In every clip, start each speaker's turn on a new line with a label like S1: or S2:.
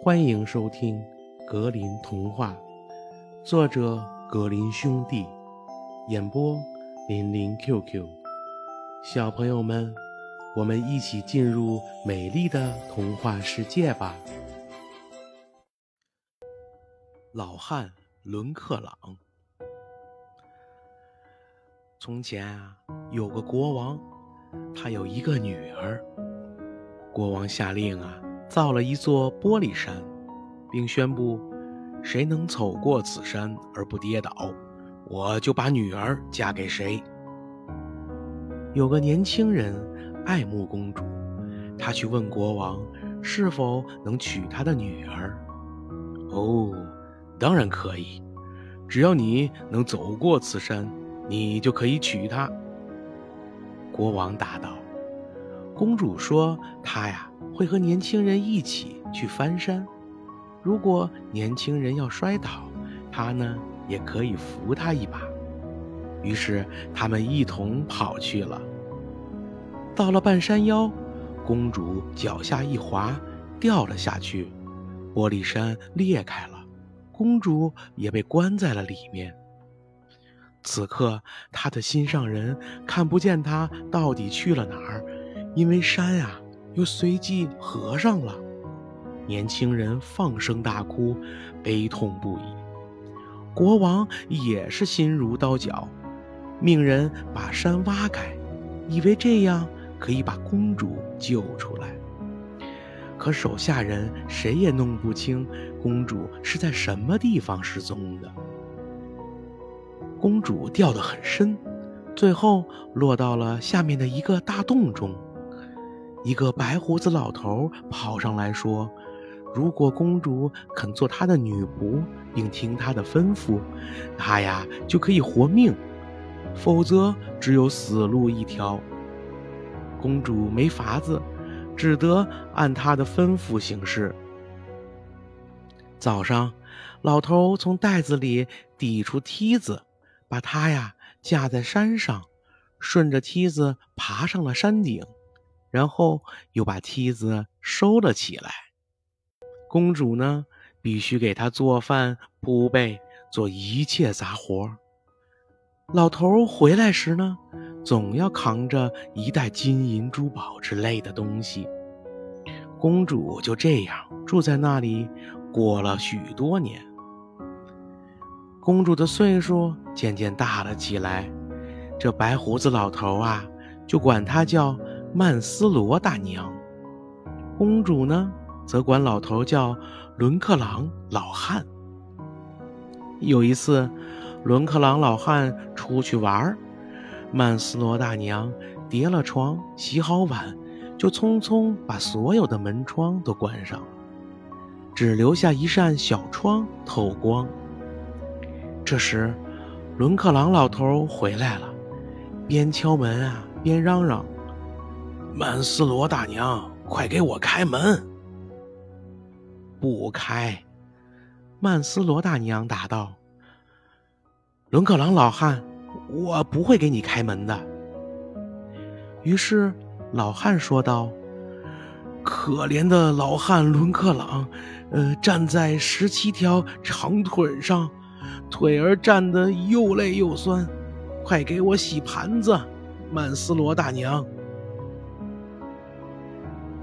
S1: 欢迎收听《格林童话》，作者格林兄弟，演播林林 QQ。小朋友们，我们一起进入美丽的童话世界吧！老汉伦克朗。从前啊，有个国王，他有一个女儿。国王下令啊。造了一座玻璃山，并宣布：谁能走过此山而不跌倒，我就把女儿嫁给谁。有个年轻人爱慕公主，他去问国王是否能娶他的女儿。哦，当然可以，只要你能走过此山，你就可以娶她。国王答道。公主说：“她呀会和年轻人一起去翻山，如果年轻人要摔倒，她呢也可以扶他一把。”于是他们一同跑去了。到了半山腰，公主脚下一滑，掉了下去，玻璃山裂开了，公主也被关在了里面。此刻，她的心上人看不见她到底去了哪儿。因为山啊，又随即合上了。年轻人放声大哭，悲痛不已。国王也是心如刀绞，命人把山挖开，以为这样可以把公主救出来。可手下人谁也弄不清公主是在什么地方失踪的。公主掉得很深，最后落到了下面的一个大洞中。一个白胡子老头跑上来说：“如果公主肯做他的女仆，并听他的吩咐，他呀就可以活命；否则，只有死路一条。”公主没法子，只得按他的吩咐行事。早上，老头从袋子里抵出梯子，把她呀架在山上，顺着梯子爬上了山顶。然后又把梯子收了起来。公主呢，必须给他做饭、铺被，做一切杂活。老头回来时呢，总要扛着一袋金银珠宝之类的东西。公主就这样住在那里，过了许多年。公主的岁数渐渐大了起来，这白胡子老头啊，就管她叫。曼斯罗大娘，公主呢，则管老头叫伦克朗老汉。有一次，伦克朗老汉出去玩儿曼斯罗大娘叠了床，洗好碗，就匆匆把所有的门窗都关上了，只留下一扇小窗透光。这时，伦克朗老头回来了，边敲门啊，边嚷嚷。曼斯罗大娘，快给我开门！不开。曼斯罗大娘答道：“伦克朗老汉，我不会给你开门的。”于是老汉说道：“可怜的老汉伦克朗，呃，站在十七条长腿上，腿儿站得又累又酸，快给我洗盘子，曼斯罗大娘。”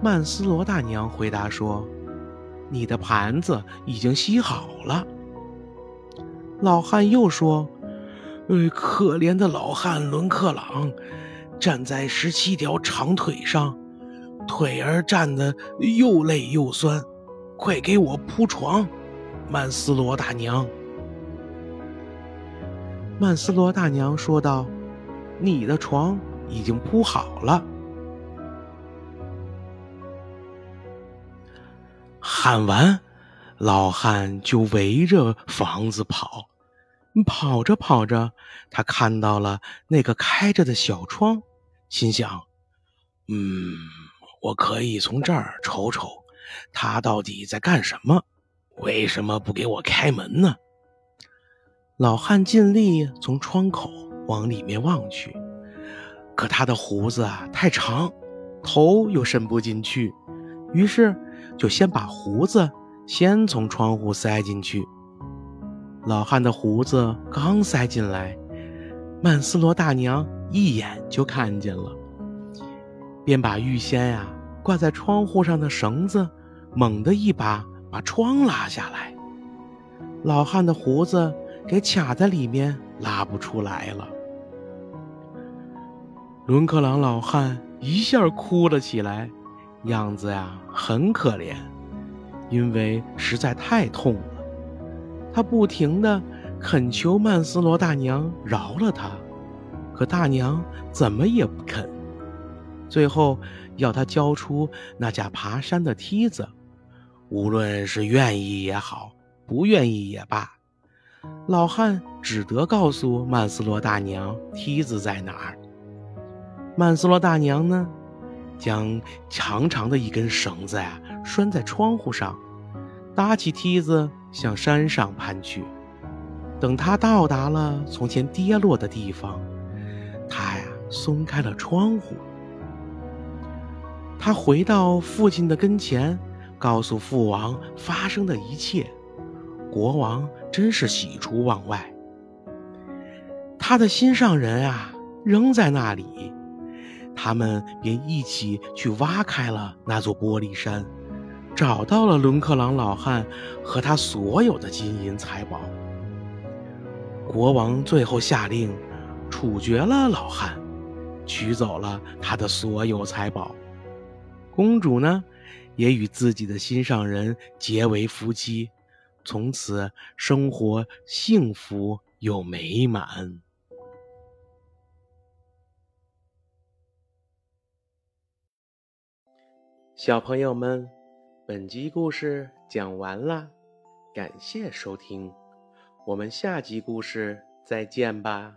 S1: 曼斯罗大娘回答说：“你的盘子已经洗好了。”老汉又说：“呃，可怜的老汉伦克朗，站在十七条长腿上，腿儿站得又累又酸，快给我铺床，曼斯罗大娘。”曼斯罗大娘说道：“你的床已经铺好了。”喊完，老汉就围着房子跑。跑着跑着，他看到了那个开着的小窗，心想：“嗯，我可以从这儿瞅瞅，他到底在干什么？为什么不给我开门呢？”老汉尽力从窗口往里面望去，可他的胡子啊太长，头又伸不进去，于是。就先把胡子先从窗户塞进去。老汉的胡子刚塞进来，曼斯罗大娘一眼就看见了，便把预先呀挂在窗户上的绳子猛地一把把窗拉下来。老汉的胡子给卡在里面，拉不出来了。伦克朗老汉一下哭了起来，样子呀很可怜，因为实在太痛了。他不停地恳求曼斯罗大娘饶了他，可大娘怎么也不肯。最后要他交出那架爬山的梯子，无论是愿意也好。不愿意也罢，老汉只得告诉曼斯罗大娘梯子在哪儿。曼斯罗大娘呢，将长长的一根绳子呀拴在窗户上，搭起梯子向山上攀去。等他到达了从前跌落的地方，他呀松开了窗户。他回到父亲的跟前，告诉父王发生的一切。国王真是喜出望外，他的心上人啊仍在那里，他们便一起去挖开了那座玻璃山，找到了伦克朗老汉和他所有的金银财宝。国王最后下令处决了老汉，取走了他的所有财宝。公主呢，也与自己的心上人结为夫妻。从此生活幸福又美满。小朋友们，本集故事讲完了，感谢收听，我们下集故事再见吧。